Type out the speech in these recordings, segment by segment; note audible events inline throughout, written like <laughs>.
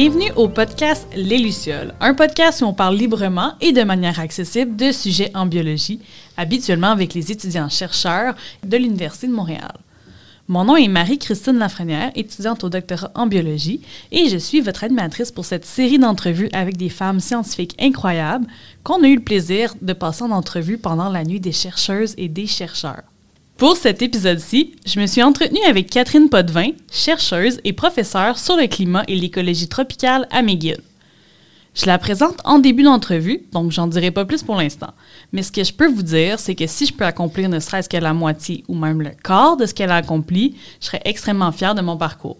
Bienvenue au podcast Les Lucioles, un podcast où on parle librement et de manière accessible de sujets en biologie, habituellement avec les étudiants-chercheurs de l'Université de Montréal. Mon nom est Marie-Christine Lafrenière, étudiante au doctorat en biologie, et je suis votre animatrice pour cette série d'entrevues avec des femmes scientifiques incroyables qu'on a eu le plaisir de passer en entrevue pendant la nuit des chercheuses et des chercheurs. Pour cet épisode-ci, je me suis entretenue avec Catherine Potvin, chercheuse et professeure sur le climat et l'écologie tropicale à McGill. Je la présente en début d'entrevue, donc j'en dirai pas plus pour l'instant. Mais ce que je peux vous dire, c'est que si je peux accomplir ne serait-ce que la moitié ou même le quart de ce qu'elle a accompli, je serais extrêmement fière de mon parcours.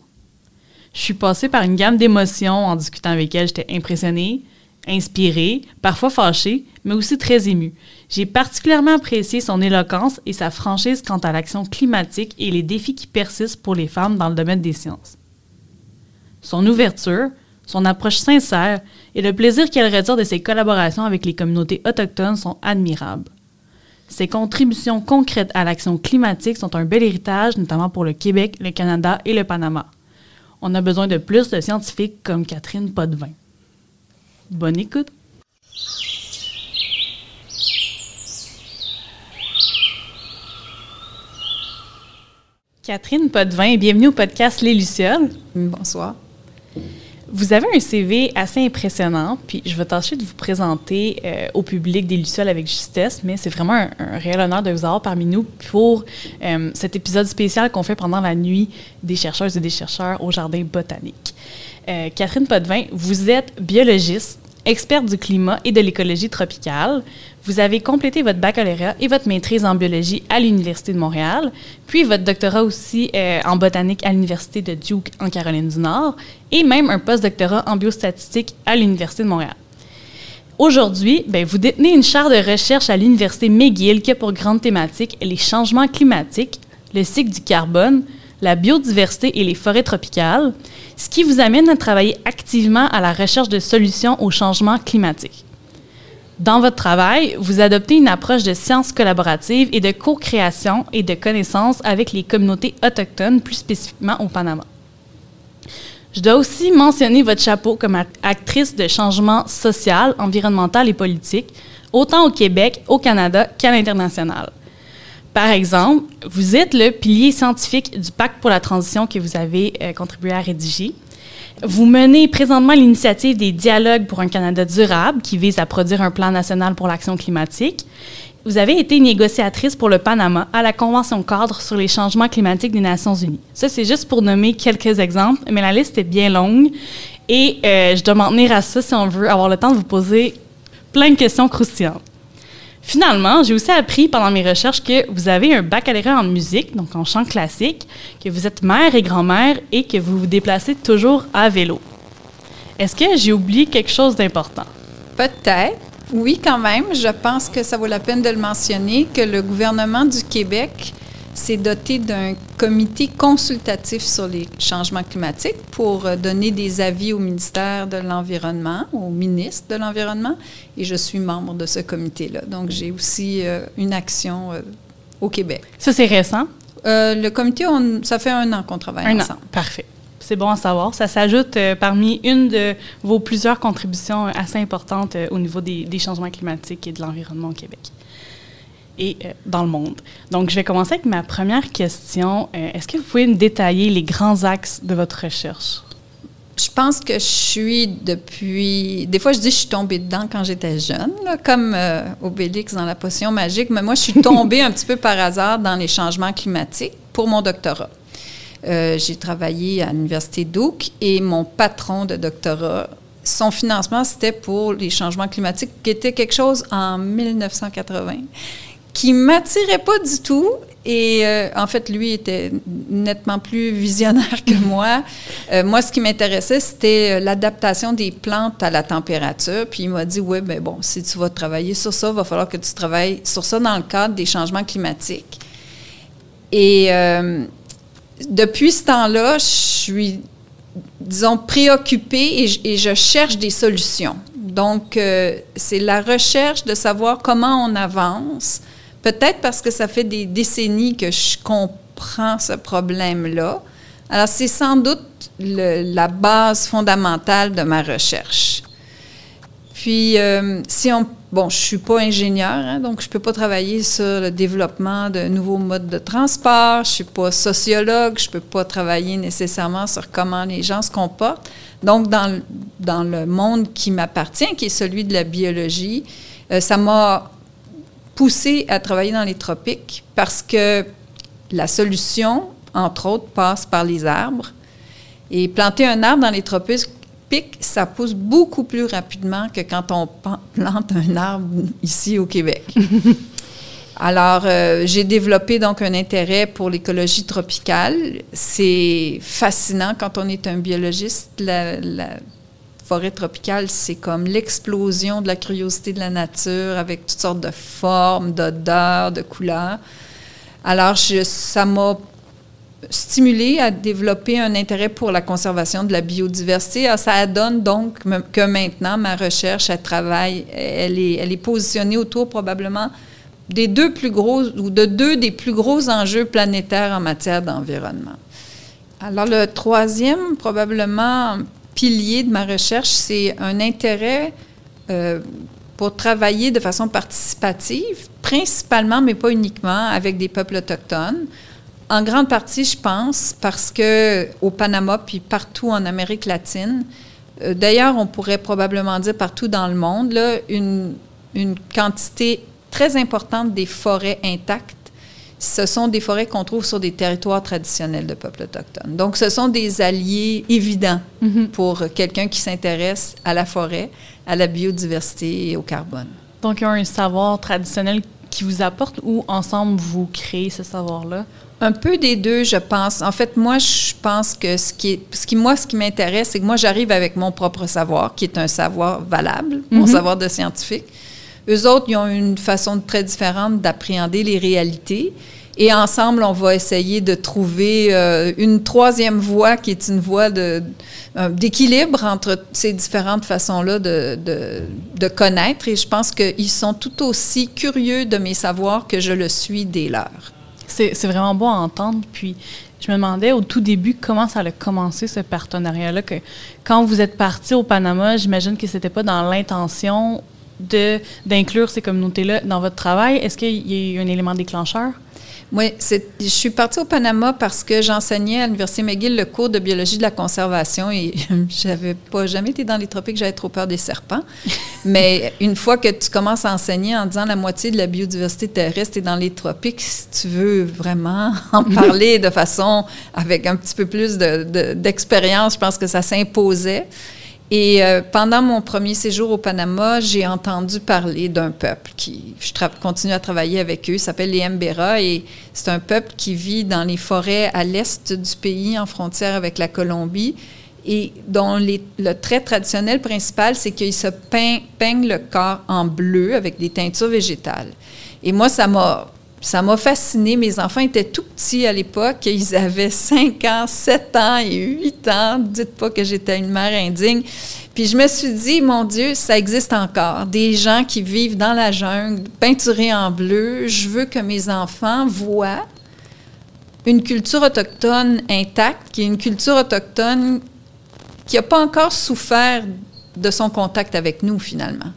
Je suis passée par une gamme d'émotions en discutant avec elle. J'étais impressionnée, inspirée, parfois fâchée, mais aussi très émue. J'ai particulièrement apprécié son éloquence et sa franchise quant à l'action climatique et les défis qui persistent pour les femmes dans le domaine des sciences. Son ouverture, son approche sincère et le plaisir qu'elle retire de ses collaborations avec les communautés autochtones sont admirables. Ses contributions concrètes à l'action climatique sont un bel héritage, notamment pour le Québec, le Canada et le Panama. On a besoin de plus de scientifiques comme Catherine Potvin. Bonne écoute! Catherine Potvin, bienvenue au podcast Les Lucioles. Bonsoir. Vous avez un CV assez impressionnant, puis je vais tâcher de vous présenter euh, au public des Lucioles avec justesse, mais c'est vraiment un, réel honneur de vous avoir parmi nous pour euh, cet épisode spécial qu'on fait pendant la nuit des chercheuses et des chercheurs au Jardin botanique. Euh, Catherine Potvin, vous êtes biologiste, experte du climat et de l'écologie tropicale. Vous avez complété votre baccalauréat et votre maîtrise en biologie à l'Université de Montréal, puis votre doctorat aussi euh, en botanique à l'Université de Duke en Caroline du Nord, et même un post-doctorat en biostatistique à l'Université de Montréal. Aujourd'hui, ben, vous détenez une chaire de recherche à l'Université McGill qui a pour grande thématique les changements climatiques, le cycle du carbone, la biodiversité et les forêts tropicales, ce qui vous amène à travailler activement à la recherche de solutions aux changements climatiques. Dans votre travail, vous adoptez une approche de sciences collaboratives et de co-création et de connaissances avec les communautés autochtones, plus spécifiquement au Panama. Je dois aussi mentionner votre chapeau comme actrice de changement social, environnemental et politique, autant au Québec, au Canada qu'à l'international. Par exemple, vous êtes le pilier scientifique du pacte pour la transition que vous avez euh, contribué à rédiger. Vous menez présentement l'initiative des dialogues pour un Canada durable qui vise à produire un plan national pour l'action climatique. Vous avez été négociatrice pour le Panama à la Convention cadre sur les changements climatiques des Nations unies. Ça, c'est juste pour nommer quelques exemples, mais la liste est bien longue et euh, je dois m'en tenir à ça si on veut avoir le temps de vous poser plein de questions croustillantes. Finalement, j'ai aussi appris pendant mes recherches que vous avez un baccalauréat en musique, donc en chant classique, que vous êtes mère et grand-mère et que vous vous déplacez toujours à vélo. Est-ce que j'ai oublié quelque chose d'important? Peut-être. Oui, quand même. Je pense que ça vaut la peine de le mentionner, que le gouvernement du Québec s'est doté d'un comité consultatif sur les changements climatiques pour euh, donner des avis au ministère de l'Environnement, au ministre de l'Environnement, et je suis membre de ce comité-là. Donc, j'ai aussi euh, une action euh, au Québec. Ça, c'est récent? le comité, ça fait un an qu'on travaille un ensemble. An. Parfait. C'est bon à savoir. Ça s'ajoute parmi une de vos plusieurs contributions assez importantes au niveau des, des changements climatiques et de l'environnement au Québec et euh, dans le monde. Donc, je vais commencer avec ma première question. Euh, est-ce que vous pouvez me détailler les grands axes de votre recherche? Je pense que je suis depuis. Des fois, je dis que je suis tombée dedans quand j'étais jeune, comme euh, Obélix dans la potion magique, mais moi, je suis <laughs> tombée un petit peu par hasard dans les changements climatiques pour mon doctorat. j'ai travaillé à l'Université Duke et mon patron de doctorat son financement, c'était pour les changements climatiques, qui était quelque chose en 1980 qui m'attirait pas du tout. Et euh, en fait, lui était nettement plus visionnaire que <laughs> moi. Euh, moi, ce qui m'intéressait, c'était euh, l'adaptation des plantes à la température. Puis il m'a dit, oui, mais bon, si tu vas travailler sur ça, il va falloir que tu travailles sur ça dans le cadre des changements climatiques. Et depuis ce temps-là, je suis, disons, préoccupée et, et, je cherche des solutions. Donc, c'est la recherche de savoir comment on avance Peut-être parce que ça fait des décennies que je comprends ce problème-là. Alors, c'est sans doute la base fondamentale de ma recherche. Puis, euh, si on... Bon, je ne suis pas ingénieur, hein, donc je ne peux pas travailler sur le développement de nouveaux modes de transport. Je ne suis pas sociologue, je ne peux pas travailler nécessairement sur comment les gens se comportent. Donc, dans, dans le monde qui m'appartient, qui est celui de la biologie, euh, ça m'a poussé à travailler dans les tropiques parce que la solution, entre autres, passe par les arbres. Et planter un arbre dans les tropiques, ça pousse beaucoup plus rapidement que quand on <laughs> plante un arbre ici au Québec. <laughs> Alors, euh, j'ai développé donc un intérêt pour l'écologie tropicale. C'est fascinant quand on est un biologiste. La, la forêt tropicale, c'est comme l'explosion de la curiosité de la nature avec toutes sortes de formes, d'odeurs, de couleurs. Alors, ça m'a stimulé à développer un intérêt pour la conservation de la biodiversité. Ah, ça donne donc que maintenant, ma recherche, elle travaille, elle est, elle est positionnée autour probablement des deux plus gros, ou de deux des plus gros enjeux planétaires en matière d'environnement. Alors, le troisième, probablement, pilier de ma recherche, c'est un intérêt euh, pour travailler de façon participative, principalement, mais pas uniquement, avec des peuples autochtones. En grande partie, je pense, parce que au Panama puis partout en Amérique latine, euh, d'ailleurs, on pourrait probablement dire partout dans le monde, une quantité très importante des forêts intactes ce sont des forêts qu'on trouve sur des territoires traditionnels de peuples autochtones. Donc, ce sont des alliés évidents mm-hmm. pour quelqu'un qui s'intéresse à la forêt, à la biodiversité et au carbone. Donc, il y a un savoir traditionnel qui vous apporte ou ensemble vous créez ce savoir-là? Un peu des deux, je pense. En fait, moi, je pense que ce qui, est, ce qui moi, ce qui m'intéresse, c'est que moi, j'arrive avec mon propre savoir, qui est un savoir valable, mon mm-hmm. savoir de scientifique. Eux autres, ils ont une façon très différente d'appréhender les réalités. Et ensemble, on va essayer de trouver euh, une troisième voie qui est une voie euh, d'équilibre entre ces différentes façons-là de, de, connaître. Et je pense qu'ils sont tout aussi curieux de mes savoirs que je le suis des leurs. C'est, vraiment beau à entendre. Puis, je me demandais au tout début comment ça a commencé ce partenariat-là. Quand vous êtes parti au Panama, j'imagine que c'était pas dans l'intention de, d'inclure ces communautés-là dans votre travail? Est-ce qu'il y a eu un élément déclencheur? Oui, je suis partie au Panama parce que j'enseignais à l'Université McGill le cours de biologie de la conservation et <laughs> j'avais pas jamais été dans les tropiques, j'avais trop peur des serpents. <laughs> Mais une fois que tu commences à enseigner en disant la moitié de la biodiversité terrestre est dans les tropiques, si tu veux vraiment <laughs> en parler de façon avec un petit peu plus d'expérience, je pense que ça s'imposait. Et euh, pendant mon premier séjour au Panama, j'ai entendu parler d'un peuple qui, je continue à travailler avec eux, s'appelle les Mbera et c'est un peuple qui vit dans les forêts à l'est du pays, en frontière avec la Colombie, et dont le trait traditionnel principal, c'est qu'ils se peignent le corps en bleu avec des teintures végétales. Et moi, ça m'a ça m'a fasciné. Mes enfants étaient tout petits à l'époque. Ils avaient 5 ans, 7 ans et 8 ans. Dites pas que j'étais une mère indigne. Puis je me suis dit, mon Dieu, ça existe encore. Des gens qui vivent dans la jungle, peinturés en bleu. Je veux que mes enfants voient une culture autochtone intacte, qui est une culture autochtone qui n'a pas encore souffert de son contact avec nous, finalement.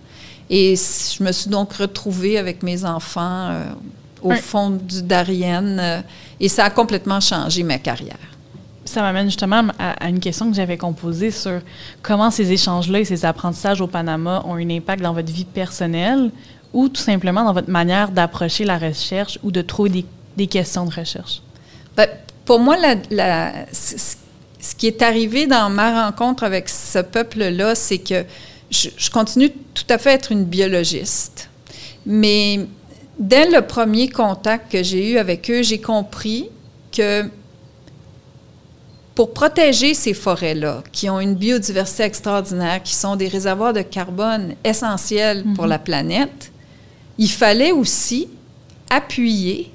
Et je me suis donc retrouvée avec mes enfants. Euh, au fond du Darien. Euh, et ça a complètement changé ma carrière. Ça m'amène justement à, une question que j'avais composée sur comment ces échanges-là et ces apprentissages au Panama ont un impact dans votre vie personnelle ou tout simplement dans votre manière d'approcher la recherche ou de trouver des, questions de recherche. Ben, pour moi, la, ce qui est arrivé dans ma rencontre avec ce peuple-là, c'est que je, je, continue tout à fait à être une biologiste. Mais dès le premier contact que j'ai eu avec eux, j'ai compris que pour protéger ces forêts-là, qui ont une biodiversité extraordinaire, qui sont des réservoirs de carbone essentiels pour mhm. la planète, il fallait aussi appuyer,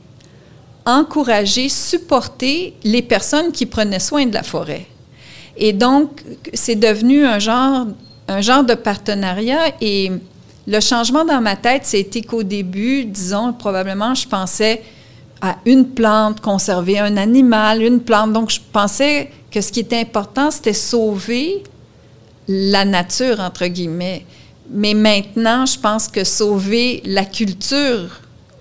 encourager, supporter les personnes qui prenaient soin de la forêt. Et donc, c'est devenu un genre, un genre de partenariat et le changement dans ma tête, c'était qu'au début, disons, probablement, je pensais à une plante, conserver un animal, une plante. Donc, je pensais que ce qui était important, c'était sauver la nature, entre guillemets. Mais maintenant, je pense que sauver la culture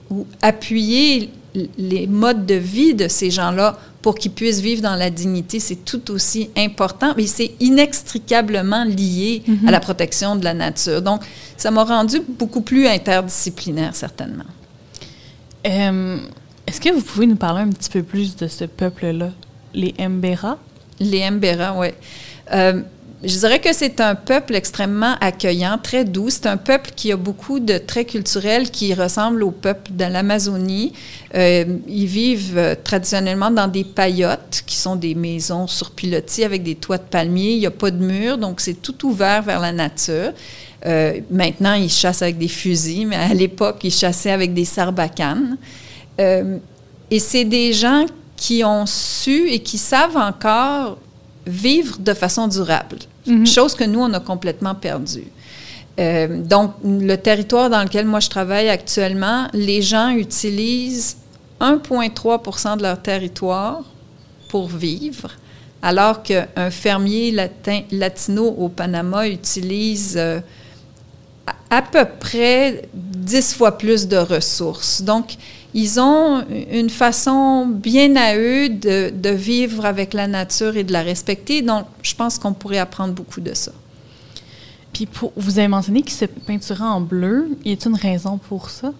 ou appuyer les modes de vie de ces gens-là pour qu'ils puissent vivre dans la dignité, c'est tout aussi important, mais c'est inextricablement lié à la protection de la nature. Donc, ça m'a rendu beaucoup plus interdisciplinaire, certainement. Euh, est-ce que vous pouvez nous parler un petit peu plus de ce peuple-là, les Mbera? Les Mbera, oui. Euh, je dirais que c'est un peuple extrêmement accueillant, très doux. C'est un peuple qui a beaucoup de traits culturels qui ressemblent au peuple de l'Amazonie. Euh, ils vivent euh, traditionnellement dans des paillotes, qui sont des maisons sur pilotis avec des toits de palmiers. Il n'y a pas de mur, donc c'est tout ouvert vers la nature. Euh, maintenant, ils chassent avec des fusils, mais à l'époque, ils chassaient avec des sarbacanes. et c'est des gens qui ont su et qui savent encore vivre de façon durable, mhm. chose que nous, on a complètement perdue. Euh, donc, le territoire dans lequel moi je travaille actuellement, les gens utilisent 1,3% de leur territoire pour vivre, alors qu'un fermier latin, latino au Panama utilise euh, à peu près 10 fois plus de ressources. Donc, ils ont une façon bien à eux de, vivre avec la nature et de la respecter. Donc, je pense qu'on pourrait apprendre beaucoup de ça. Puis, vous avez mentionné qu'ils se peinturaient en bleu. Y a-t-il une raison pour ça?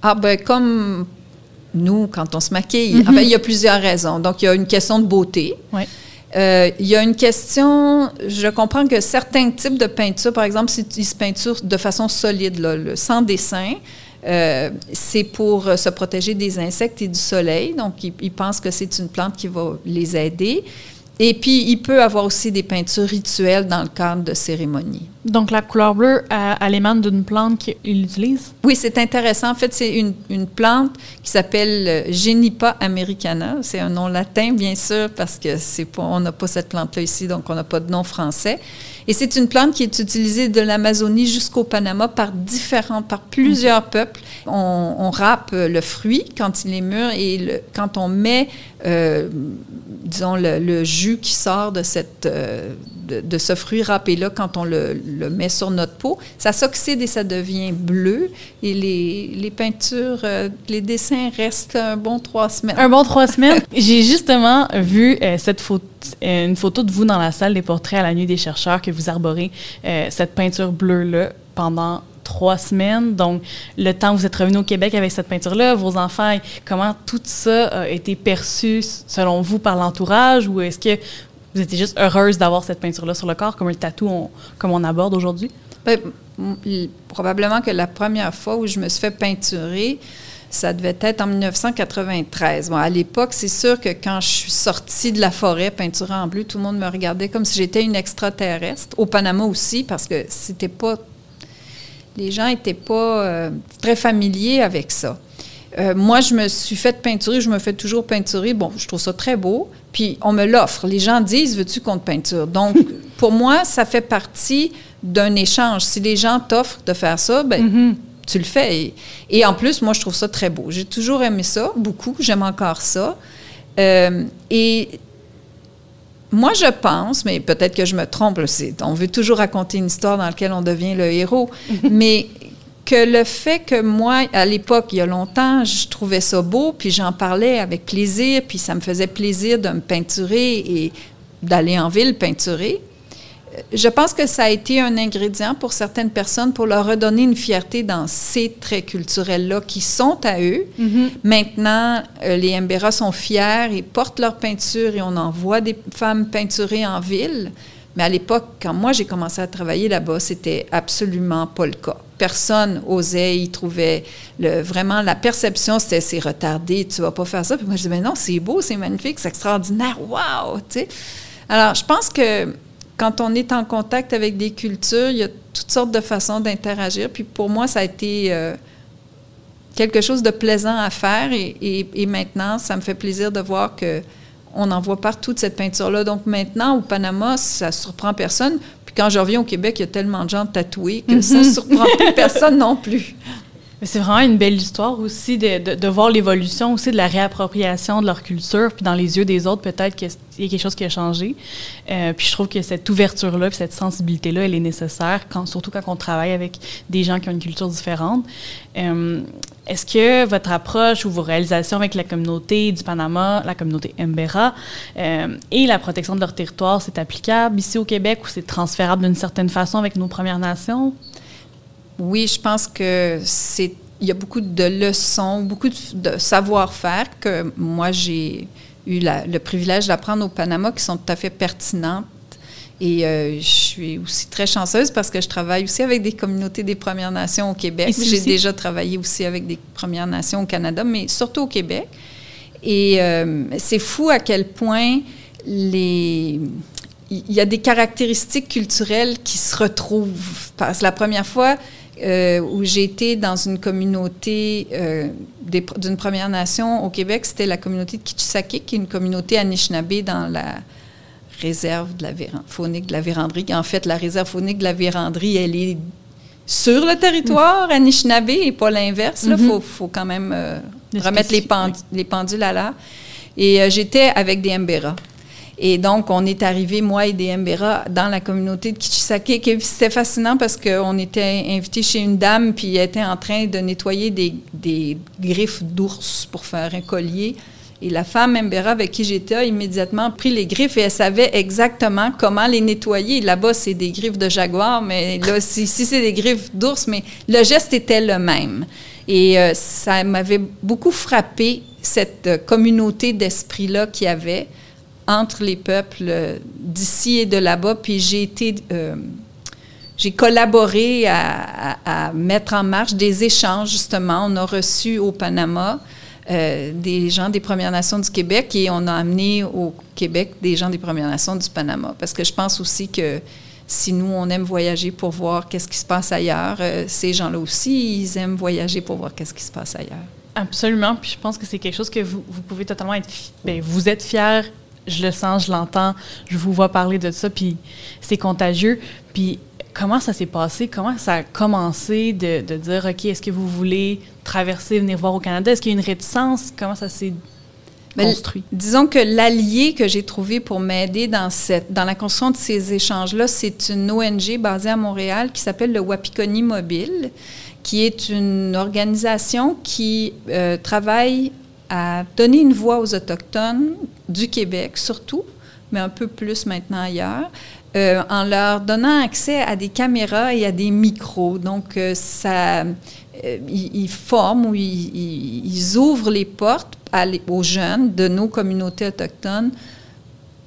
Ah, ben comme nous, quand on se maquille. Mm-hmm. il y a plusieurs raisons. Donc, il y a une question de beauté. Oui. Euh, il y a une question, je comprends que certains types de peinture, par exemple, si ils se peinturent de façon solide, là, sans dessin, euh, c'est pour se protéger des insectes et du soleil. Donc, ils, pensent que c'est une plante qui va les aider. Et puis, il peut avoir aussi des peintures rituelles dans le cadre de cérémonies. Donc, la couleur bleue, elle, émane d'une plante qu'il utilise? Oui, c'est intéressant. En fait, c'est une, une, plante qui s'appelle euh, Genipa americana. C'est un nom latin, bien sûr, parce que c'est on n'a pas cette plante-là ici, donc on n'a pas de nom français. Et c'est une plante qui est utilisée de l'Amazonie jusqu'au Panama par différents, par plusieurs peuples. On, on, râpe le fruit quand il est mûr et le, quand on met, euh, disons, le, jus qui sort de, cette, euh, de, ce fruit râpé-là, quand on le, le, met sur notre peau, ça s'oxyde et ça devient bleu. Et les, les peintures, euh, les dessins restent un bon trois semaines. Un bon trois semaines. <laughs> J'ai justement vu cette photo euh, une photo de vous dans la salle des portraits à la nuit des chercheurs que vous arborez euh, cette peinture bleue-là pendant trois semaines. Donc, le temps où vous êtes revenu au Québec avec cette peinture-là, vos enfants, comment tout ça a été perçu selon vous par l'entourage ou est-ce que vous étiez juste heureuse d'avoir cette peinture-là sur le corps comme un tatou comme on aborde aujourd'hui? Bien, probablement que la première fois où je me suis fait peinturer, ça devait être en 1993. Bon, à l'époque, c'est sûr que quand je suis sortie de la forêt peinturée en bleu, tout le monde me regardait comme si j'étais une extraterrestre. Au Panama aussi, parce que c'était pas. Les gens n'étaient pas euh, très familiers avec ça. Euh, moi, je me suis fait peinturer, je me fais toujours peinturer. Bon, je trouve ça très beau. Puis on me l'offre. Les gens disent Veux-tu qu'on te peinture? Donc, <laughs> pour moi, ça fait partie d'un échange. Si les gens t'offrent de faire ça, ben, mm-hmm tu le fais. Et, en plus, moi, je trouve ça très beau. J'ai toujours aimé ça, beaucoup. J'aime encore ça. Euh, et moi, je pense, mais peut-être que je me trompe, on veut toujours raconter une histoire dans laquelle on devient le héros, <laughs> mais que le fait que moi, à l'époque, il y a longtemps, je trouvais ça beau, puis j'en parlais avec plaisir, puis ça me faisait plaisir de me peinturer et d'aller en ville peinturer je pense que ça a été un ingrédient pour certaines personnes pour leur redonner une fierté dans ces traits culturels-là qui sont à eux. Mm-hmm. Maintenant, euh, les Mbera sont fiers et portent leur peinture et on en voit des femmes peinturées en ville. Mais à l'époque, quand moi j'ai commencé à travailler là-bas, c'était absolument pas le cas. Personne osait, ils trouvaient le, vraiment la perception, c'était c'est retardé, tu vas pas faire ça. Puis moi je disais, mais non, c'est beau, c'est magnifique, c'est extraordinaire, tu sais. Alors, je pense que quand on est en contact avec des cultures, il y a toutes sortes de façons d'interagir. Puis pour moi, ça a été euh, quelque chose de plaisant à faire. Et, maintenant, ça me fait plaisir de voir que on en voit partout de cette peinture-là. Donc maintenant, au Panama, ça surprend personne. Puis quand je reviens au Québec, il y a tellement de gens tatoués que ça ne <laughs> surprend plus personne non plus. C'est vraiment une belle histoire aussi de, de, de voir l'évolution aussi de la réappropriation de leur culture, puis dans les yeux des autres, peut-être qu'il y a quelque chose qui a changé. Euh, puis je trouve que cette ouverture-là, puis cette sensibilité-là, elle est nécessaire, quand, surtout quand on travaille avec des gens qui ont une culture différente. Euh, Est-ce que votre approche ou vos réalisations avec la communauté du Panama, la communauté Mbera, euh, et la protection de leur territoire, c'est applicable ici au Québec ou c'est transférable d'une certaine façon avec nos Premières Nations? Oui, je pense que c'est il y a beaucoup de leçons, beaucoup de, savoir-faire que moi j'ai eu le privilège d'apprendre au Panama qui sont tout à fait pertinentes. Et euh, je suis aussi très chanceuse parce que je travaille aussi avec des communautés des Premières Nations au Québec. J'ai déjà travaillé aussi avec des Premières Nations au Canada, mais surtout au Québec. Et euh, c'est fou à quel point les il y a des caractéristiques culturelles qui se retrouvent. Parce que la première fois, euh, où j'ai été dans une communauté euh, d'une Première Nation au Québec. C'était la communauté de Kitchisake, qui est une communauté Anishinaabe dans la réserve de la faunique de la véranderie. En fait, la réserve faunique de la véranderie, elle est sur le territoire mm. Anishinaabe et pas l'inverse. Il mm-hmm. faut, quand même euh, remettre les, les, pendules à l'heure. Et j'étais avec des Mbera. Et donc, on est arrivé, moi et des Mbera, dans la communauté de Kichisake. C'était fascinant parce qu'on était invité chez une dame, puis elle était en train de nettoyer des, griffes d'ours pour faire un collier. Et la femme Mbera avec qui j'étais a immédiatement pris les griffes et elle savait exactement comment les nettoyer. Là-bas, c'est des griffes de jaguar, mais là, ici, c'est des griffes d'ours, mais le geste était le même. Et euh, ça m'avait beaucoup frappé, cette euh, communauté d'esprit-là qu'il y avait entre les peuples d'ici et de là-bas. Puis j'ai été, euh, j'ai collaboré à, mettre en marche des échanges, justement. On a reçu au Panama euh, des gens des Premières Nations du Québec et on a amené au Québec des gens des Premières Nations du Panama. Parce que je pense aussi que si nous, on aime voyager pour voir qu'est-ce qui se passe ailleurs, euh, ces gens-là aussi, ils aiment voyager pour voir qu'est-ce qui se passe ailleurs. Absolument. Puis je pense que c'est quelque chose que vous, vous pouvez totalement être. Bien, vous êtes fier je le sens, je l'entends, je vous vois parler de ça, puis c'est contagieux. Puis comment ça s'est passé? Comment ça a commencé de, de dire, OK, est-ce que vous voulez traverser, venir voir au Canada? Est-ce qu'il y a une réticence? Comment ça s'est ben, construit? disons que l'allié que j'ai trouvé pour m'aider dans, cette, dans la construction de ces échanges-là, c'est une ONG basée à Montréal qui s'appelle le Wapikoni Mobile, qui est une organisation qui euh, travaille à donner une voix aux Autochtones du Québec surtout, mais un peu plus maintenant ailleurs, euh, en leur donnant accès à des caméras et à des micros. Donc, euh, ça, euh, ils, forment ou ils, ouvrent les portes aux jeunes de nos communautés autochtones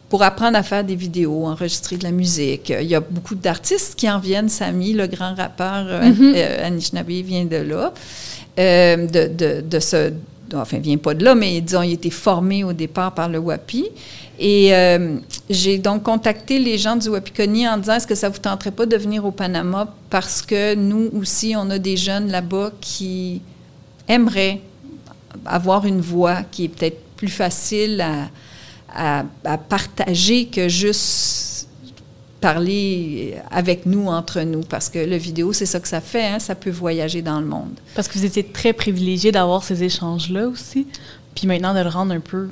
pour apprendre à faire des vidéos, enregistrer de la musique. Il y a beaucoup d'artistes qui en viennent. Samy, le grand rappeur mm-hmm. Anishinaabe, vient de là, de, de, de, ce, enfin, vient pas de là, mais disons, il été formé au départ par le WAPI. Et euh, j'ai donc contacté les gens du Wapikoni en disant est-ce que ça vous tenterait pas de venir au Panama? Parce que nous aussi, on a des jeunes là-bas qui aimeraient avoir une voix qui est peut-être plus facile à partager que juste parler avec nous, entre nous, parce que le vidéo, c'est ça que ça fait, hein, ça peut voyager dans le monde. Parce que vous étiez très privilégié d'avoir ces échanges-là aussi, puis maintenant de le rendre un peu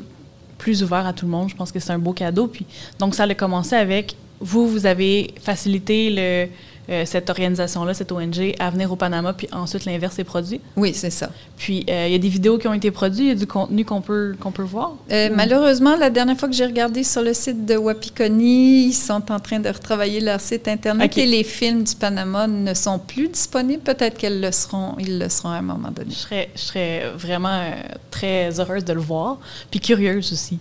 plus ouvert à tout le monde, je pense que c'est un beau cadeau. Puis, donc, ça a commencé avec, vous, vous avez facilité le, euh, cette organisation-là, cette ONG, à venir au Panama, puis ensuite l'inverse est produit? Oui, c'est ça. Puis euh, il y a des vidéos qui ont été produites, il y a du contenu qu'on peut, qu'on peut voir? Euh, malheureusement, la dernière fois que j'ai regardé sur le site de Wapikoni, ils sont en train de retravailler leur site Internet et les films du Panama ne sont plus disponibles. Peut-être qu'ils le seront, ils le seront à un moment donné. Je serais, je serais vraiment très heureuse de le voir, puis curieuse aussi.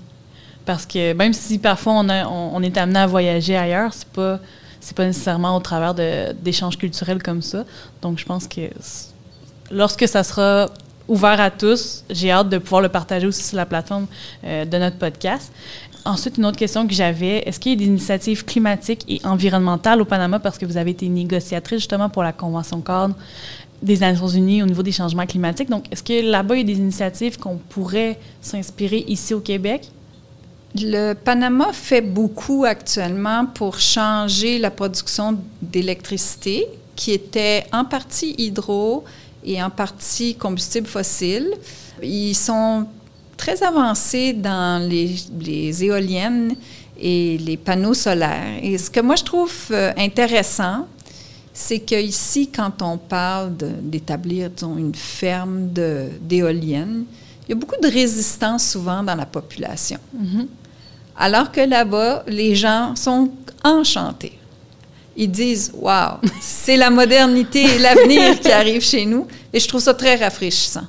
Parce que même si parfois on, on est amené à voyager ailleurs, c'est pas c'est pas nécessairement au travers d'échanges culturels comme ça. Donc, je pense que lorsque ça sera ouvert à tous, j'ai hâte de pouvoir le partager aussi sur la plateforme euh, de notre podcast. Ensuite, une autre question que j'avais, est-ce qu'il y a des initiatives climatiques et environnementales au Panama parce que vous avez été négociatrice justement pour la Convention cadre des Nations Unies au niveau des changements climatiques? Donc, est-ce que là-bas, il y a des initiatives qu'on pourrait s'inspirer ici au Québec? Le Panama fait beaucoup actuellement pour changer la production d'électricité qui était en partie hydro et en partie combustible fossile. Ils sont très avancés dans les, éoliennes et les panneaux solaires. Et ce que moi je trouve euh, intéressant, c'est qu'ici, quand on parle d'établir une ferme d'éoliennes, il y a beaucoup de résistance souvent dans la population. Mm-hmm. Alors que là-bas, les gens sont enchantés. Ils disent Waouh, c'est la modernité et l'avenir qui arrivent chez nous. Et je trouve ça très rafraîchissant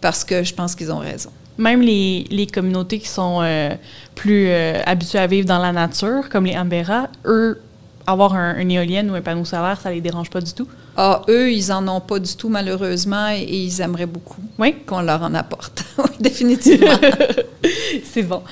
parce que je pense qu'ils ont raison. Même les, les communautés qui sont euh, plus euh, habituées à vivre dans la nature, comme les Ambera, eux, avoir un, une éolienne ou un panneau solaire, ça les dérange pas du tout? Ah, eux, ils en ont pas du tout, malheureusement, et, ils aimeraient beaucoup oui? qu'on leur en apporte. <laughs> oui, définitivement. <laughs> C'est bon.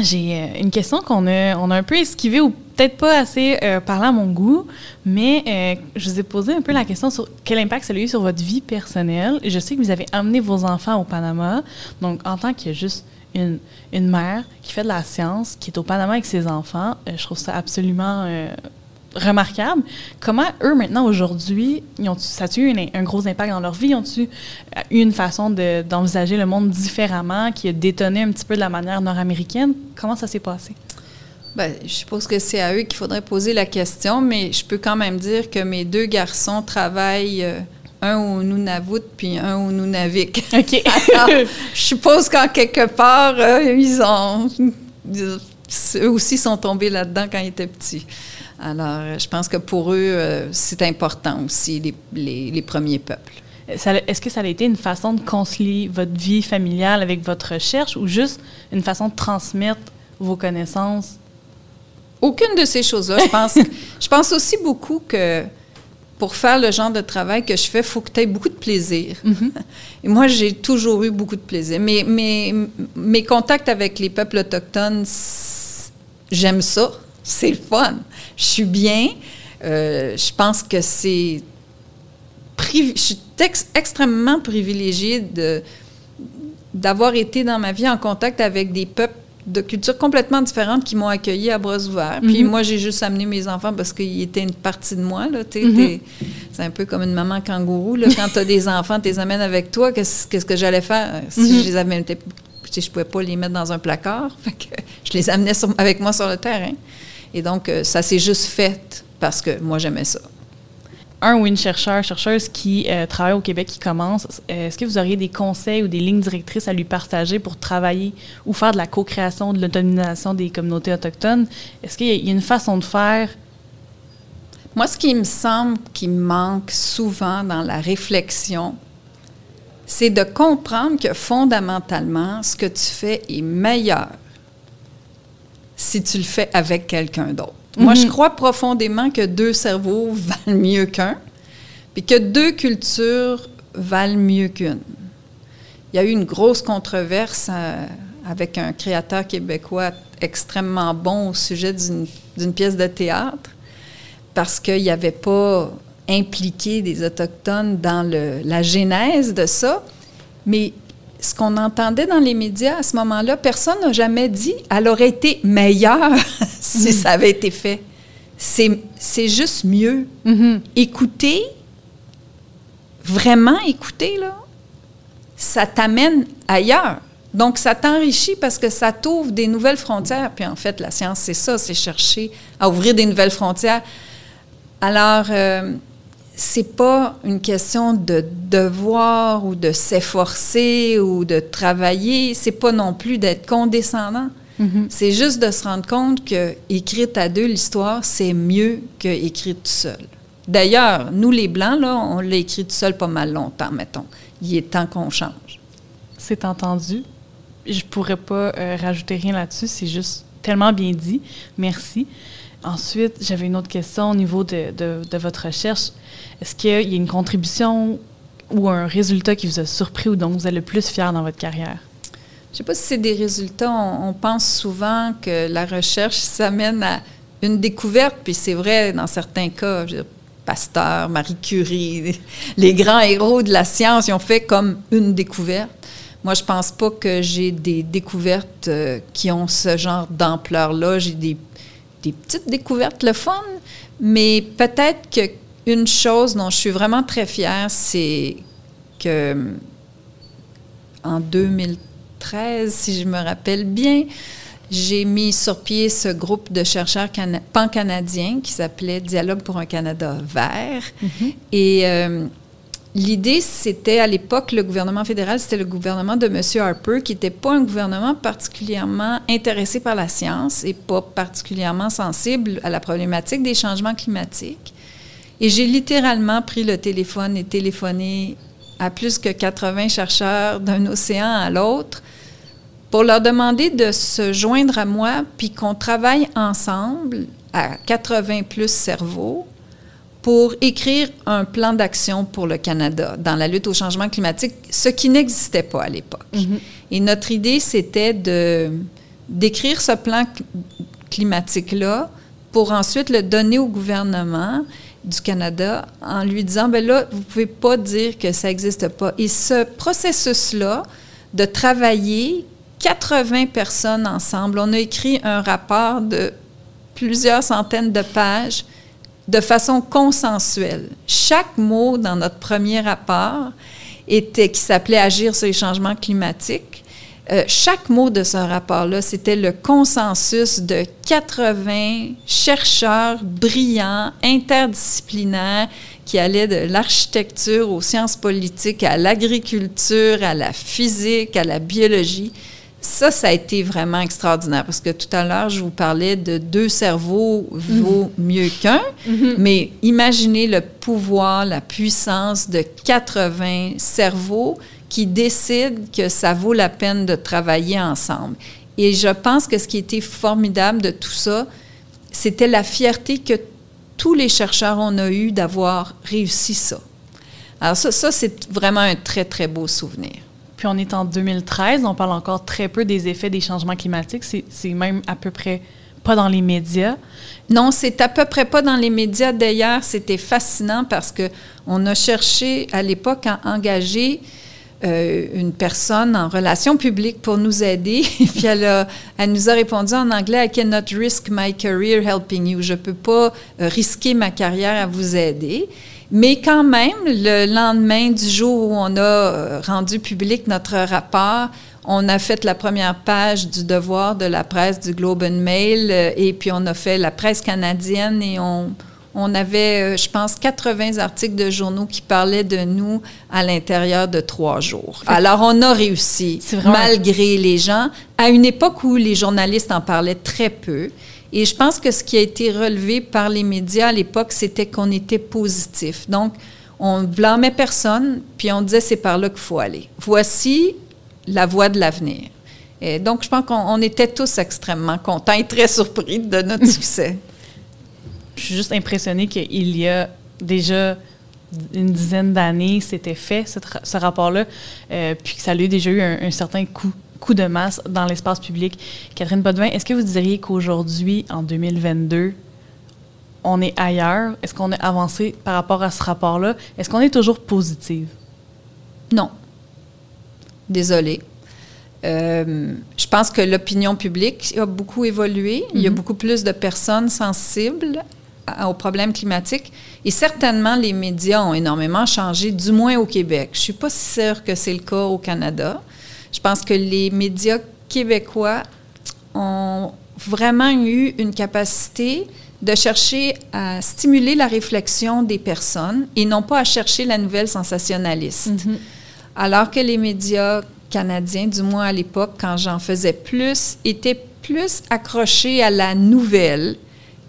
J'ai euh, une question qu'on a, on a un peu esquivée ou peut-être pas assez euh, parlant à mon goût, mais euh, je vous ai posé un peu la question sur quel impact ça a eu sur votre vie personnelle. Je sais que vous avez amené vos enfants au Panama, donc en tant que juste une, une mère qui fait de la science, qui est au Panama avec ses enfants, je trouve ça absolument remarquable. Comment eux, maintenant, aujourd'hui, ça a eu un, gros impact dans leur vie? Ont-ils euh, eu une façon d'envisager le monde différemment qui a détonné un petit peu de la manière nord-américaine? Comment ça s'est passé? Bien, je suppose que c'est à eux qu'il faudrait poser la question, mais je peux quand même dire que mes deux garçons travaillent, euh, un au Nunavut puis un au Nunavik. OK. <laughs> je suppose qu'en quelque part, euh, ils ont... Eux aussi sont tombés là-dedans quand ils étaient petits. Alors, je pense que pour eux, euh, c'est important aussi, les, les, premiers peuples. Est-ce que ça a été une façon de concilier votre vie familiale avec votre recherche ou juste une façon de transmettre vos connaissances? Aucune de ces choses-là. Je pense, <laughs> je pense aussi beaucoup que pour faire le genre de travail que je fais, il faut que tu aies beaucoup de plaisir. Mm-hmm. <laughs> Et moi, j'ai toujours eu beaucoup de plaisir. Mais mes, mes contacts avec les peuples autochtones, j'aime ça. C'est le fun. Je suis bien. Euh, je pense que c'est. Je suis extrêmement privilégiée de, d'avoir été dans ma vie en contact avec des peuples de cultures complètement différentes qui m'ont accueilli à bras ouverts. Puis mhm. moi, j'ai juste amené mes enfants parce qu'ils étaient une partie de moi. Là, mhm. C'est un peu comme une maman kangourou. Là. Quand tu as des enfants, tu les amènes avec toi. Qu'est-ce, que j'allais faire? Si mhm. je les? Je ne pouvais pas les mettre dans un placard. je les amenais avec moi sur le terrain. Et donc, euh, ça s'est juste fait parce que moi, j'aimais ça. Un ou une chercheur, chercheuse qui euh, travaille au Québec, qui commence, euh, est-ce que vous auriez des conseils ou des lignes directrices à lui partager pour travailler ou faire de la co-création, de l'autonomisation des communautés autochtones? Est-ce qu'il y a une façon de faire? Moi, ce qui me semble qui manque souvent dans la réflexion, c'est de comprendre que fondamentalement, ce que tu fais est meilleur si tu le fais avec quelqu'un d'autre. Moi, je crois profondément que deux cerveaux <laughs> valent mieux qu'un, puis que deux cultures valent mieux qu'une. Il y a eu une grosse controverse euh, avec un créateur québécois extrêmement bon au sujet d'une pièce de théâtre, parce qu'il n'y avait pas impliqué des Autochtones dans le, la genèse de ça, mais ce qu'on entendait dans les médias à ce moment-là, personne n'a jamais dit elle aurait été meilleure <laughs> si mm. ça avait été fait. C'est juste mieux. Mm-hmm. Écouter, vraiment écouter, là, ça t'amène ailleurs. Donc, ça t'enrichit parce que ça t'ouvre des nouvelles frontières. Puis en fait, la science, c'est ça, c'est chercher à ouvrir des nouvelles frontières. Alors, euh, c'est pas une question de devoir ou de s'efforcer ou de travailler. C'est pas non plus d'être condescendant. Mm-hmm. C'est juste de se rendre compte que écrire à deux l'histoire, c'est mieux que tout seul. D'ailleurs, nous les blancs là, on l'a écrit tout seul pas mal longtemps, mettons. Il est temps qu'on change. C'est entendu. Je pourrais pas euh, rajouter rien là-dessus. C'est juste tellement bien dit. Merci. Ensuite, j'avais une autre question au niveau de, de, votre recherche. Est-ce qu'il y a une contribution ou un résultat qui vous a surpris ou dont vous êtes le plus fier dans votre carrière? Je ne sais pas si c'est des résultats. On, pense souvent que la recherche s'amène à une découverte, puis c'est vrai dans certains cas. Pasteur, Marie Curie, <laughs> les grands héros de la science, ils ont fait comme une découverte. Moi, je pense pas que j'ai des découvertes euh, qui ont ce genre d'ampleur-là. J'ai des des petites découvertes, le fun, mais peut-être qu'une chose dont je suis vraiment très fière, c'est que en 2013, si je me rappelle bien, j'ai mis sur pied ce groupe de chercheurs pan-canadiens qui s'appelait Dialogue pour un Canada vert. Mm-hmm. Et euh, l'idée, c'était à l'époque, le gouvernement fédéral, c'était le gouvernement de M. Harper, qui n'était pas un gouvernement particulièrement intéressé par la science et pas particulièrement sensible à la problématique des changements climatiques. Et j'ai littéralement pris le téléphone et téléphoné à plus que 80 chercheurs d'un océan à l'autre pour leur demander de se joindre à moi, puis qu'on travaille ensemble à 80 plus cerveaux pour écrire un plan d'action pour le Canada dans la lutte au changement climatique, ce qui n'existait pas à l'époque. Mm-hmm. Et notre idée, c'était de d'écrire ce plan climatique-là pour ensuite le donner au gouvernement du Canada en lui disant, ben là, vous pouvez pas dire que ça n'existe pas. Et ce processus-là de travailler 80 personnes ensemble. On a écrit un rapport de plusieurs centaines de pages de façon consensuelle. Chaque mot dans notre premier rapport était qui s'appelait Agir sur les changements climatiques. Euh, chaque mot de ce rapport-là, c'était le consensus de 80 chercheurs brillants, interdisciplinaires, qui allaient de l'architecture aux sciences politiques, à l'agriculture, à la physique, à la biologie. Ça, ça a été vraiment extraordinaire parce que tout à l'heure, je vous parlais de deux cerveaux vaut mhm. mieux qu'un, mhm. mais imaginez le pouvoir, la puissance de 80 cerveaux qui décident que ça vaut la peine de travailler ensemble. Et je pense que ce qui était formidable de tout ça, c'était la fierté que tous les chercheurs ont eu d'avoir réussi ça. Alors ça, ça c'est vraiment un très, très beau souvenir. Puis on est en 2013, on parle encore très peu des effets des changements climatiques. C'est même à peu près pas dans les médias. Non, c'est à peu près pas dans les médias. D'ailleurs, c'était fascinant parce que on a cherché à l'époque à engager euh, une personne en relations publiques pour nous aider. <laughs> puis elle, elle, nous a répondu en anglais I cannot risk my career helping you. Je peux pas euh, risquer ma carrière à vous aider. Mais quand même, le lendemain du jour où on a euh, rendu public notre rapport, on a fait la première page du devoir de la presse du Globe and Mail euh, et puis on a fait la presse canadienne et on, on avait, euh, je pense, 80 articles de journaux qui parlaient de nous à l'intérieur de trois jours. Alors, on a réussi, malgré les gens, à une époque où les journalistes en parlaient très peu. Et je pense que ce qui a été relevé par les médias à l'époque, c'était qu'on était positif. Donc, on blâmait personne, puis on disait c'est par là qu'il faut aller. Voici la voie de l'avenir. Et donc, je pense qu'on était tous extrêmement contents et très surpris de notre <laughs> succès. Je suis juste impressionnée qu'il y a déjà une dizaine d'années, c'était fait, ce, rapport-là, euh, puis que ça a déjà eu un certain coup coup de masse dans l'espace public. Catherine Potvin, est-ce que vous diriez qu'aujourd'hui, en 2022, on est ailleurs? Est-ce qu'on a avancé par rapport à ce rapport-là? Est-ce qu'on est toujours positive? Non. Désolée. Euh, je pense que l'opinion publique a beaucoup évolué. Il y a mhm. beaucoup plus de personnes sensibles aux problèmes climatiques. Et certainement, les médias ont énormément changé, du moins au Québec. Je ne suis pas sûre que c'est le cas au Canada. Je pense que les médias québécois ont vraiment eu une capacité de chercher à stimuler la réflexion des personnes et non pas à chercher la nouvelle sensationnaliste. Mm-hmm. Alors que les médias canadiens, du moins à l'époque, quand j'en faisais plus, étaient plus accrochés à la nouvelle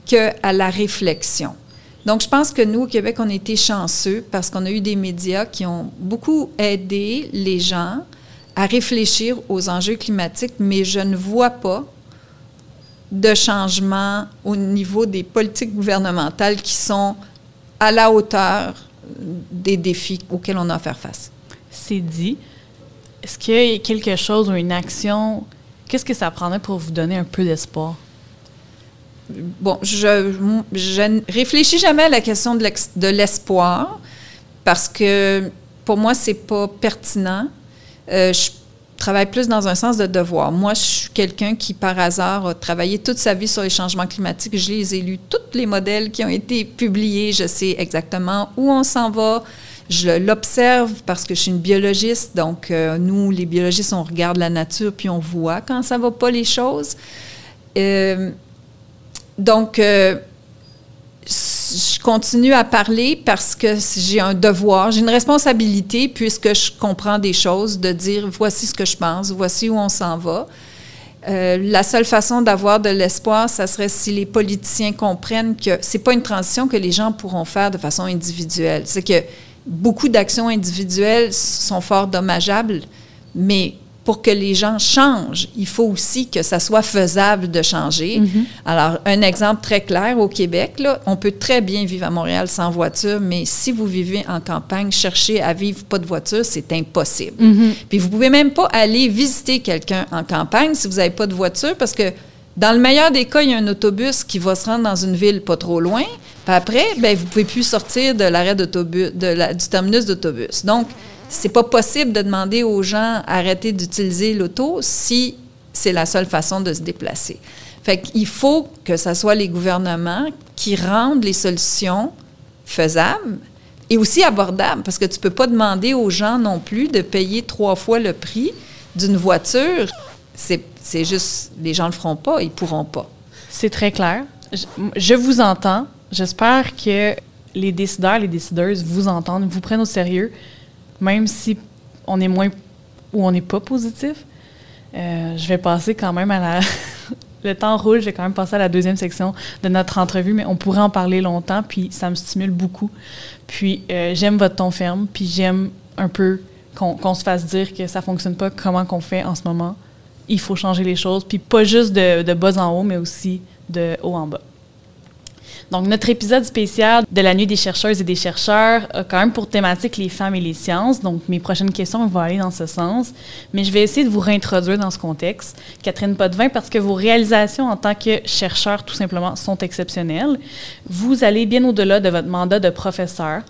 qu'à la réflexion. Donc, je pense que nous, au Québec, on a été chanceux parce qu'on a eu des médias qui ont beaucoup aidé les gens à réfléchir aux enjeux climatiques, mais je ne vois pas de changement au niveau des politiques gouvernementales qui sont à la hauteur des défis auxquels on a à faire face. C'est dit. Est-ce qu'il y a quelque chose ou une action, qu'est-ce que ça prendrait pour vous donner un peu d'espoir? Bon, je, je réfléchis jamais à la question de l'espoir parce que pour moi, c'est pas pertinent. Euh, je travaille plus dans un sens de devoir. Moi, je suis quelqu'un qui, par hasard, a travaillé toute sa vie sur les changements climatiques. Je les ai lus, tous les modèles qui ont été publiés. Je sais exactement où on s'en va. Je l'observe parce que je suis une biologiste, donc euh, nous, les biologistes, on regarde la nature puis on voit quand ça va pas les choses. Euh, donc, je continue à parler parce que j'ai un devoir, j'ai une responsabilité puisque je comprends des choses, de dire voici ce que je pense, voici où on s'en va. Euh, la seule façon d'avoir de l'espoir, ça serait si les politiciens comprennent que c'est pas une transition que les gens pourront faire de façon individuelle. C'est que beaucoup d'actions individuelles sont fort dommageables, mais pour que les gens changent, il faut aussi que ça soit faisable de changer. Mhm. Alors, un exemple très clair au Québec, là, on peut très bien vivre à Montréal sans voiture, mais si vous vivez en campagne, chercher à vivre pas de voiture, c'est impossible. Mhm. Puis vous pouvez même pas aller visiter quelqu'un en campagne si vous n'avez pas de voiture parce que dans le meilleur des cas, il y a un autobus qui va se rendre dans une ville pas trop loin. Après, ben vous pouvez plus sortir de l'arrêt d'autobus, du terminus d'autobus. Donc, c'est pas possible de demander aux gens d'arrêter d'utiliser l'auto si c'est la seule façon de se déplacer. Fait qu'il faut que ce soit les gouvernements qui rendent les solutions faisables et aussi abordables, parce que tu peux pas demander aux gens non plus de payer trois fois le prix d'une voiture. C'est juste, les gens le feront pas, ils pourront pas. C'est très clair. Je vous entends. J'espère que les décideurs, les décideuses vous entendent, vous prennent au sérieux, même si on est moins ou on n'est pas positif. Euh, je vais passer quand même à la. <laughs> Le temps roule, je vais quand même passer à la deuxième section de notre entrevue, mais on pourrait en parler longtemps, puis ça me stimule beaucoup. Puis euh, j'aime votre ton ferme, puis j'aime un peu qu'on se fasse dire que ça fonctionne pas, comment qu'on fait en ce moment. Il faut changer les choses, puis pas juste de bas en haut, mais aussi de haut en bas. Donc, notre épisode spécial de la Nuit des chercheuses et des chercheurs a quand même pour thématique les femmes et les sciences. Donc, mes prochaines questions vont aller dans ce sens. Mais je vais essayer de vous réintroduire dans ce contexte. Catherine Potvin, parce que vos réalisations en tant que chercheur, tout simplement, sont exceptionnelles. Vous allez bien au-delà de votre mandat de professeur.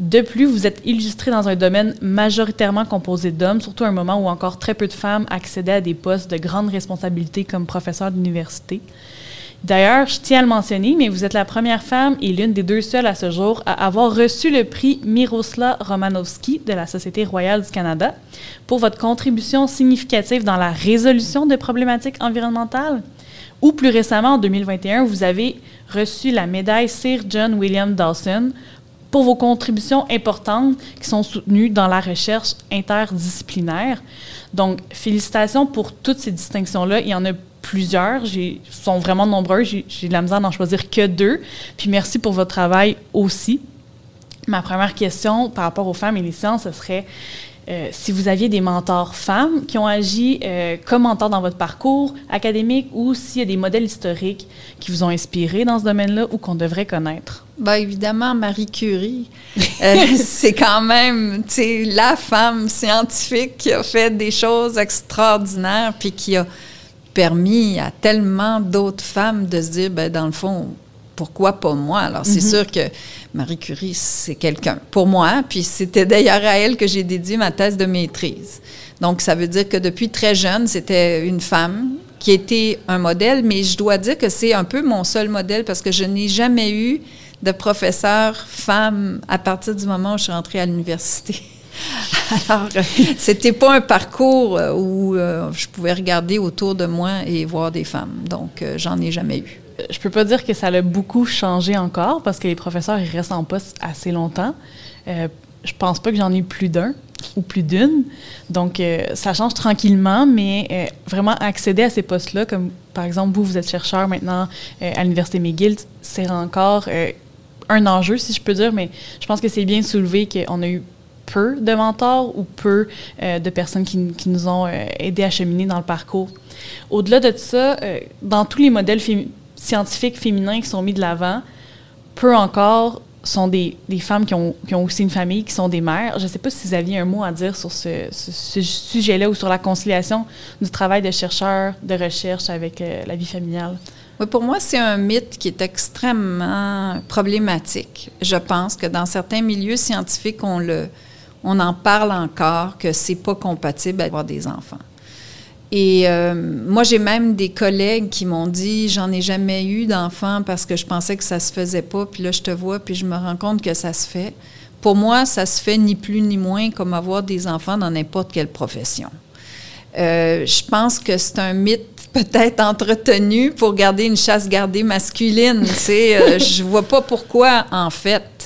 De plus, vous êtes illustré dans un domaine majoritairement composé d'hommes, surtout à un moment où encore très peu de femmes accédaient à des postes de grande responsabilité comme professeur d'université. D'ailleurs, je tiens à le mentionner, mais vous êtes la première femme et l'une des deux seules à ce jour à avoir reçu le prix Miroslav Romanovski de la Société royale du Canada pour votre contribution significative dans la résolution de problématiques environnementales. Ou plus récemment, en 2021, vous avez reçu la médaille Sir John William Dawson pour vos contributions importantes qui sont soutenues dans la recherche interdisciplinaire. Donc, félicitations pour toutes ces distinctions-là. Il y en a plusieurs, j'ai- sont vraiment nombreux. J'ai j'ai de la misère d'en choisir que deux. Puis merci pour votre travail aussi. Ma première question par rapport aux femmes et les sciences, ce serait euh, si vous aviez des mentors femmes qui ont agi euh, comme mentors dans votre parcours académique ou s'il y a des modèles historiques qui vous ont inspiré dans ce domaine-là ou qu'on devrait connaître? Bien, évidemment, Marie Curie, <laughs> euh, c'est quand même, la femme scientifique qui a fait des choses extraordinaires, puis qui a permis à tellement d'autres femmes de se dire, ben dans le fond, pourquoi pas moi? Alors, c'est sûr que Marie Curie, c'est quelqu'un pour moi, puis c'était d'ailleurs à elle que j'ai dédié ma thèse de maîtrise. Donc, ça veut dire que depuis très jeune, c'était une femme qui était un modèle, mais je dois dire que c'est un peu mon seul modèle parce que je n'ai jamais eu de professeur femme à partir du moment où je suis rentrée à l'université. <laughs> <laughs> Alors, euh, c'était pas un parcours euh, où euh, je pouvais regarder autour de moi et voir des femmes. Donc, j'en ai jamais eu. je peux pas dire que ça l'a beaucoup changé encore parce que les professeurs ils restent en poste assez longtemps. Je pense pas que j'en ai plus d'un ou plus d'une. Donc ça change tranquillement, mais vraiment accéder à ces postes-là, comme par exemple vous, vous êtes chercheur maintenant à l'université McGill, c'est encore un enjeu si je peux dire, mais je pense que c'est bien soulevé qu'on a eu peu de mentors ou peu euh, de personnes qui, nous ont euh, aidés à cheminer dans le parcours. Au-delà de ça, euh, dans tous les modèles scientifiques féminins qui sont mis de l'avant, peu encore sont des, femmes qui ont, aussi une famille, qui sont des mères. Je ne sais pas si vous aviez un mot à dire sur ce, ce- sujet-là ou sur la conciliation du travail de chercheur, de recherche avec la vie familiale. Oui, pour moi, c'est un mythe qui est extrêmement problématique. Je pense que dans certains milieux scientifiques, on, le, on en parle encore que c'est pas compatible d'avoir des enfants. Et euh, moi, j'ai même des collègues qui m'ont dit j'en ai jamais eu d'enfants parce que je pensais que ça se faisait pas. Puis là, je te vois, puis je me rends compte que ça se fait. pour moi, ça se fait ni plus ni moins comme avoir des enfants dans n'importe quelle profession. Euh, je pense que c'est un mythe <laughs> peut-être entretenu pour garder une chasse gardée masculine. C'est, euh, je vois pas pourquoi, en fait,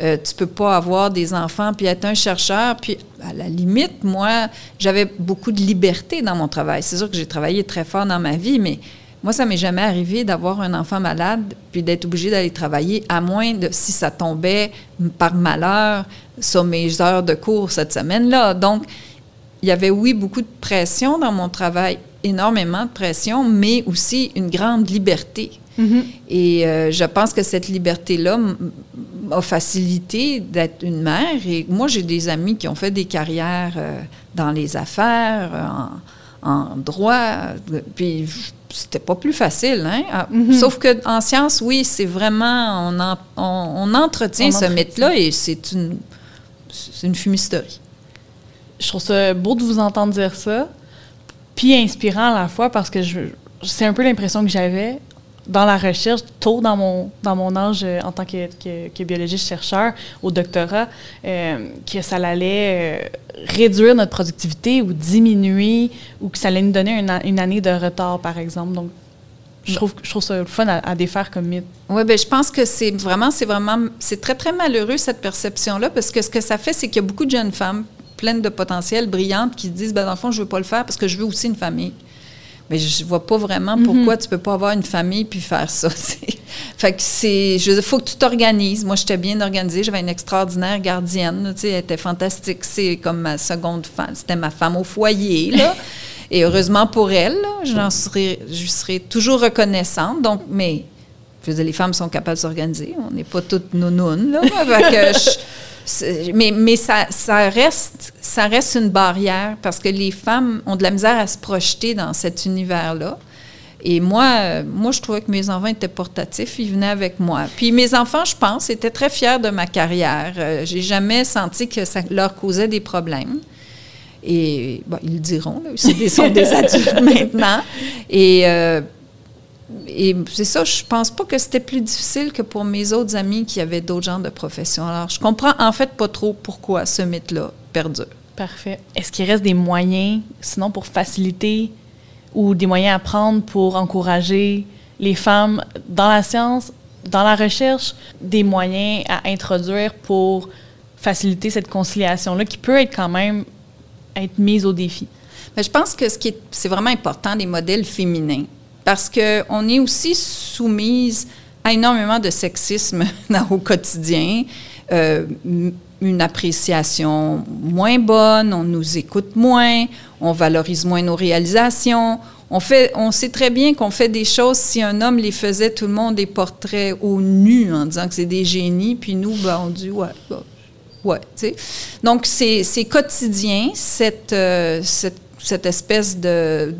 euh, tu peux pas avoir des enfants puis être un chercheur. Puis, à la limite, moi, j'avais beaucoup de liberté dans mon travail. C'est sûr que j'ai travaillé très fort dans ma vie, mais moi, ça m'est jamais arrivé d'avoir un enfant malade puis d'être obligé d'aller travailler, à moins de si ça tombait par malheur sur mes heures de cours cette semaine-là. Donc, il y avait, oui, beaucoup de pression dans mon travail, énormément de pression, mais aussi une grande liberté. Mm-hmm. Et euh, je pense que cette liberté-là m'a facilité d'être une mère. Et moi, j'ai des amis qui ont fait des carrières euh, dans les affaires, en, en droit, puis c'était pas plus facile, hein? Ah, mm-hmm. Sauf que en sciences, oui, c'est vraiment, on, on, entretient ce mythe-là et c'est une, une fumisterie je trouve ça beau de vous entendre dire ça, puis inspirant à la fois parce que je, c'est un peu l'impression que j'avais dans la recherche, tôt dans mon, dans mon âge euh, en tant que, que, biologiste-chercheur au doctorat, euh, que ça allait euh, réduire notre productivité ou diminuer, ou que ça allait nous donner une, une année de retard, par exemple. Donc, je trouve, je trouve ça fun à, défaire comme mythe. Oui, bien, je pense que c'est vraiment, c'est vraiment, c'est très, très malheureux, cette perception-là, parce que ce que ça fait, c'est qu'il y a beaucoup de jeunes femmes pleines de potentiel, brillantes, qui disent, ben, dans le fond, je veux pas le faire parce que je veux aussi une famille. Mais je vois pas vraiment pourquoi tu peux pas avoir une famille puis faire ça. <laughs> fait que c'est, je faut que tu t'organises. Moi, j'étais bien organisée. J'avais une extraordinaire gardienne. Tu sais, elle était fantastique. C'est comme ma seconde femme. C'était ma femme au foyer, là. <laughs> Et heureusement pour elle, j'en serais, je serai toujours reconnaissante. Donc, mais, je veux dire, les femmes sont capables de s'organiser. On n'est pas toutes nounounes, là. <laughs> Fait que mais, mais ça, ça, reste, ça reste une barrière parce que les femmes ont de la misère à se projeter dans cet univers-là. Et moi, moi, je trouvais que mes enfants étaient portatifs, ils venaient avec moi. Puis mes enfants, je pense, étaient très fiers de ma carrière. Euh, j'ai jamais senti que ça leur causait des problèmes. Et bon, ils le diront, là, ils sont des <laughs> adultes maintenant. Et euh, et c'est ça, je pense pas que c'était plus difficile que pour mes autres amis qui avaient d'autres genres de professions. Alors, je comprends en fait pas trop pourquoi ce mythe-là perdure. Parfait. Est-ce qu'il reste des moyens, sinon pour faciliter ou des moyens à prendre pour encourager les femmes dans la science, dans la recherche, des moyens à introduire pour faciliter cette conciliation-là qui peut être quand même être mise au défi? Mais je pense que ce qui est, c'est vraiment important des modèles féminins parce qu'on est aussi soumise à énormément de sexisme <laughs> au quotidien. Euh, une appréciation moins bonne, on nous écoute moins, on valorise moins nos réalisations. On, fait, on sait très bien qu'on fait des choses, si un homme les faisait, tout le monde des portraits au nu en disant que c'est des génies, puis nous, ben, on dit ouais, bah, ouais. Donc, c'est quotidien, cette, euh, cette cette espèce de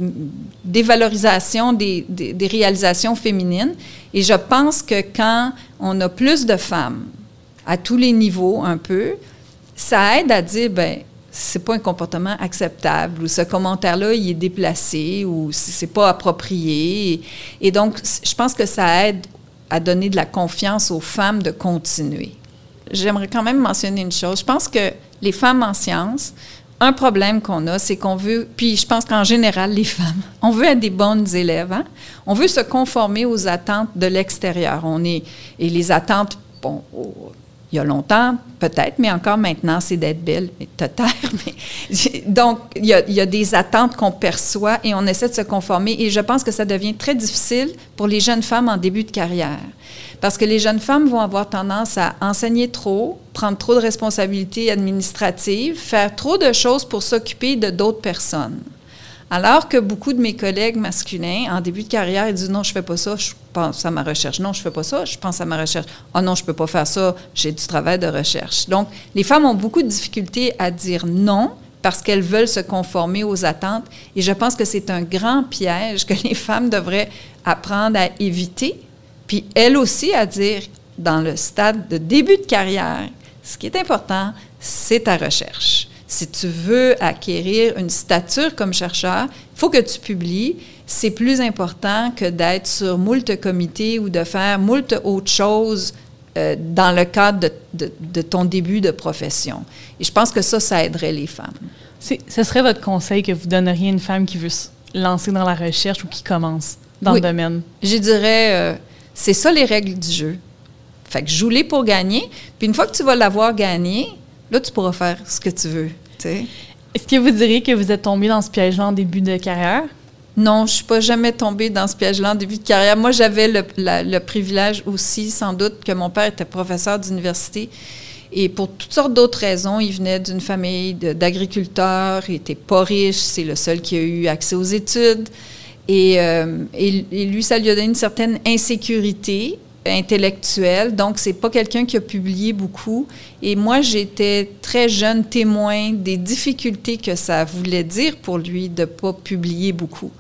dévalorisation des, des, réalisations féminines. Et je pense que quand on a plus de femmes à tous les niveaux, un peu, ça aide à dire, ben c'est pas un comportement acceptable ou ce commentaire-là, il est déplacé ou c'est pas approprié. Et, donc, je pense que ça aide à donner de la confiance aux femmes de continuer. J'aimerais quand même mentionner une chose. Je pense que les femmes en sciences un problème qu'on a, c'est qu'on veut, puis je pense qu'en général, les femmes, on veut être des bonnes élèves. Hein? On veut se conformer aux attentes de l'extérieur. On est, et les attentes, bon, il y a longtemps, peut-être, mais encore maintenant, c'est d'être belle et te taire. <laughs> Mais, donc, il y, a, il y, a, des attentes qu'on perçoit et on essaie de se conformer. Et je pense que ça devient très difficile pour les jeunes femmes en début de carrière. Parce que les jeunes femmes vont avoir tendance à enseigner trop, prendre trop de responsabilités administratives, faire trop de choses pour s'occuper de d'autres personnes. Alors que beaucoup de mes collègues masculins, en début de carrière, ils disent non, je fais pas ça, je pense à ma recherche. Non, je fais pas ça, je pense à ma recherche. Oh non, je peux pas faire ça, j'ai du travail de recherche. Donc, les femmes ont beaucoup de difficultés à dire non parce qu'elles veulent se conformer aux attentes. Et je pense que c'est un grand piège que les femmes devraient apprendre à éviter puis elle aussi à dire, dans le stade de début de carrière, ce qui est important, c'est ta recherche. Si tu veux acquérir une stature comme chercheur, il faut que tu publies. C'est plus important que d'être sur moult comités ou de faire moult autres choses euh, dans le cadre de, de, ton début de profession. Et je pense que ça, ça aiderait les femmes. Ce serait votre conseil que vous donneriez à une femme qui veut se lancer dans la recherche ou qui commence dans le domaine? Je dirais, euh, c'est ça les règles du jeu. Fait que joue-les pour gagner. Puis une fois que tu vas l'avoir gagné, là, tu pourras faire ce que tu veux. Est-ce que vous diriez que vous êtes tombé dans ce piège-là en début de carrière? Non, je suis pas jamais tombée dans ce piège-là en début de carrière. Moi, j'avais le, privilège aussi, sans doute, que mon père était professeur d'université. Et pour toutes sortes d'autres raisons, il venait d'une famille d'agriculteurs, il n'était pas riche, c'est le seul qui a eu accès aux études. Et, euh, et, lui, ça lui a donné une certaine insécurité intellectuelle. Donc, c'est pas quelqu'un qui a publié beaucoup. Et moi, j'étais très jeune témoin des difficultés que ça voulait dire pour lui de pas publier beaucoup.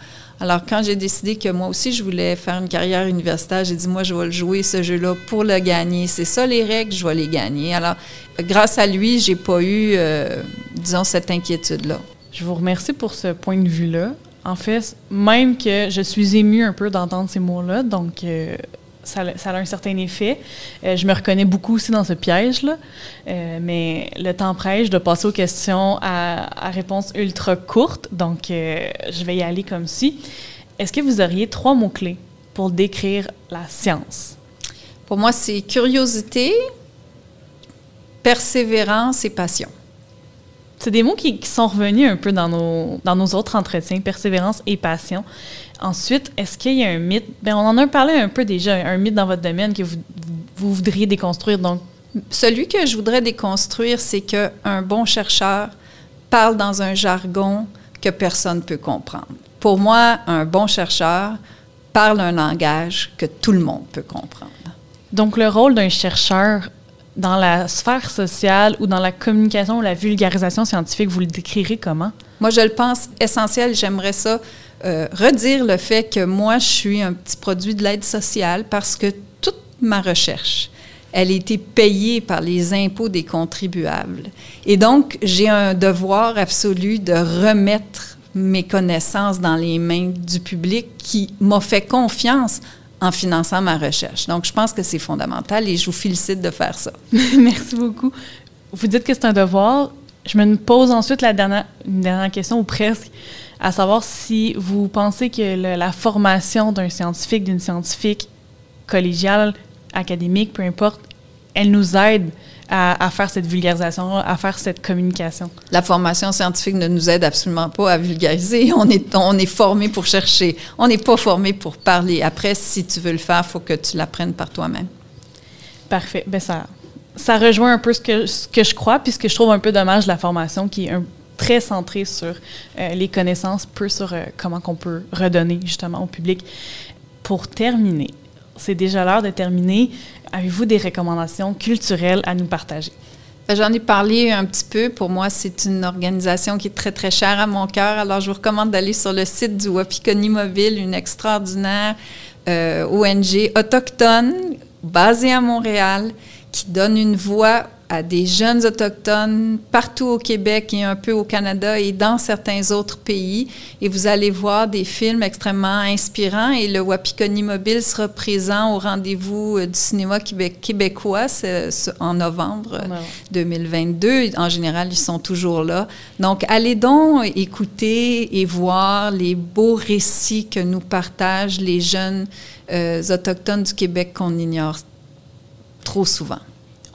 Alors, quand j'ai décidé que moi aussi, je voulais faire une carrière universitaire, j'ai dit, moi, je vais le jouer, ce jeu-là, pour le gagner. C'est ça les règles, je vais les gagner. Alors, grâce à lui, j'ai pas eu, euh, disons, cette inquiétude-là. Je vous remercie pour ce point de vue-là. En fait, même que je suis émue un peu d'entendre ces mots-là, donc euh, ça, a un certain effet. Euh, je me reconnais beaucoup aussi dans ce piège-là, euh, mais le temps presse, de passer aux questions à, réponse ultra courte, donc je vais y aller comme ci. Est-ce que vous auriez trois mots-clés pour décrire la science? Pour moi, c'est curiosité, persévérance et passion. C'est des mots qui, sont revenus un peu dans nos, dans nos autres entretiens, persévérance et passion. Ensuite, est-ce qu'il y a un mythe? Bien, on en a parlé un peu déjà, un mythe dans votre domaine que vous, vous voudriez déconstruire. Donc, celui que je voudrais déconstruire, c'est qu'un bon chercheur parle dans un jargon que personne ne peut comprendre. Pour moi, un bon chercheur parle un langage que tout le monde peut comprendre. Donc, le rôle d'un chercheur dans la sphère sociale ou dans la communication ou la vulgarisation scientifique, vous le décrirez comment? Moi, je le pense essentiel. J'aimerais ça euh, redire le fait que moi, je suis un petit produit de l'aide sociale parce que toute ma recherche, elle a été payée par les impôts des contribuables. Et donc, j'ai un devoir absolu de remettre mes connaissances dans les mains du public qui m'a fait confiance en finançant ma recherche. Donc, je pense que c'est fondamental et je vous félicite de faire ça. <laughs> Merci beaucoup. Vous dites que c'est un devoir. Je me pose ensuite la dernière, une dernière question, ou presque, à savoir si vous pensez que la formation d'un scientifique, d'une scientifique collégiale, académique, peu importe, elle nous aide à, faire cette vulgarisation, à faire cette communication. La formation scientifique ne nous aide absolument pas à vulgariser. On est, on est formé pour chercher. On n'est pas formé pour parler. Après, si tu veux le faire, il faut que tu l'apprennes par toi-même. Parfait. Ben ça, ça rejoint un peu ce que, ce que je crois, puis ce que je trouve un peu dommage de la formation, qui est très centrée sur euh, les connaissances, peu sur euh, comment qu'on peut redonner justement au public. Pour terminer, c'est déjà l'heure de terminer. Avez-vous des recommandations culturelles à nous partager? Ben, j'en ai parlé un petit peu. Pour moi, c'est une organisation qui est très, très chère à mon cœur. Alors, je vous recommande d'aller sur le site du Wapikoni Mobile, une extraordinaire euh, ONG autochtone basée à Montréal qui donne une voix à des jeunes autochtones partout au Québec et un peu au Canada et dans certains autres pays. Et vous allez voir des films extrêmement inspirants et le Wapikoni Mobile sera présent au rendez-vous euh, du cinéma québécois en novembre 2022. En général, ils sont toujours là. Donc, allez donc écouter et voir les beaux récits que nous partagent les jeunes euh, autochtones du Québec qu'on ignore trop souvent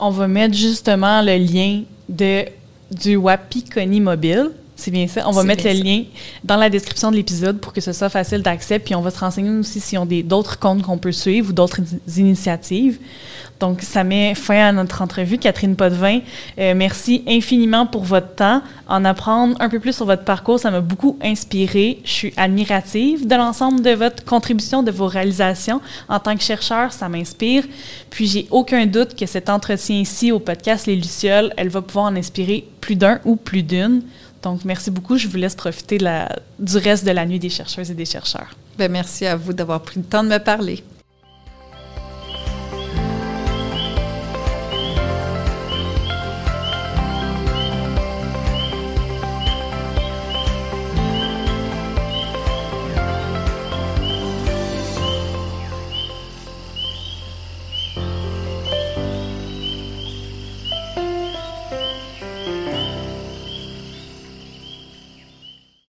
on va mettre justement le lien de, du Wapikoni Mobile. C'est bien ça. On va mettre le lien dans la description de l'épisode pour que ce soit facile d'accès. Puis on va se renseigner aussi s'ils ont d'autres comptes qu'on peut suivre ou d'autres initiatives. Donc, ça met fin à notre entrevue. Catherine Potvin, euh, merci infiniment pour votre temps. En apprendre un peu plus sur votre parcours, ça m'a beaucoup inspiré. Je suis admirative de l'ensemble de votre contribution, de vos réalisations. En tant que chercheur, ça m'inspire. Puis, j'ai aucun doute que cet entretien ici au podcast Les Lucioles, elle va pouvoir en inspirer plus d'un ou plus d'une. Donc, merci beaucoup. Je vous laisse profiter du reste de la nuit des chercheuses et des chercheurs. Bien, merci à vous d'avoir pris le temps de me parler.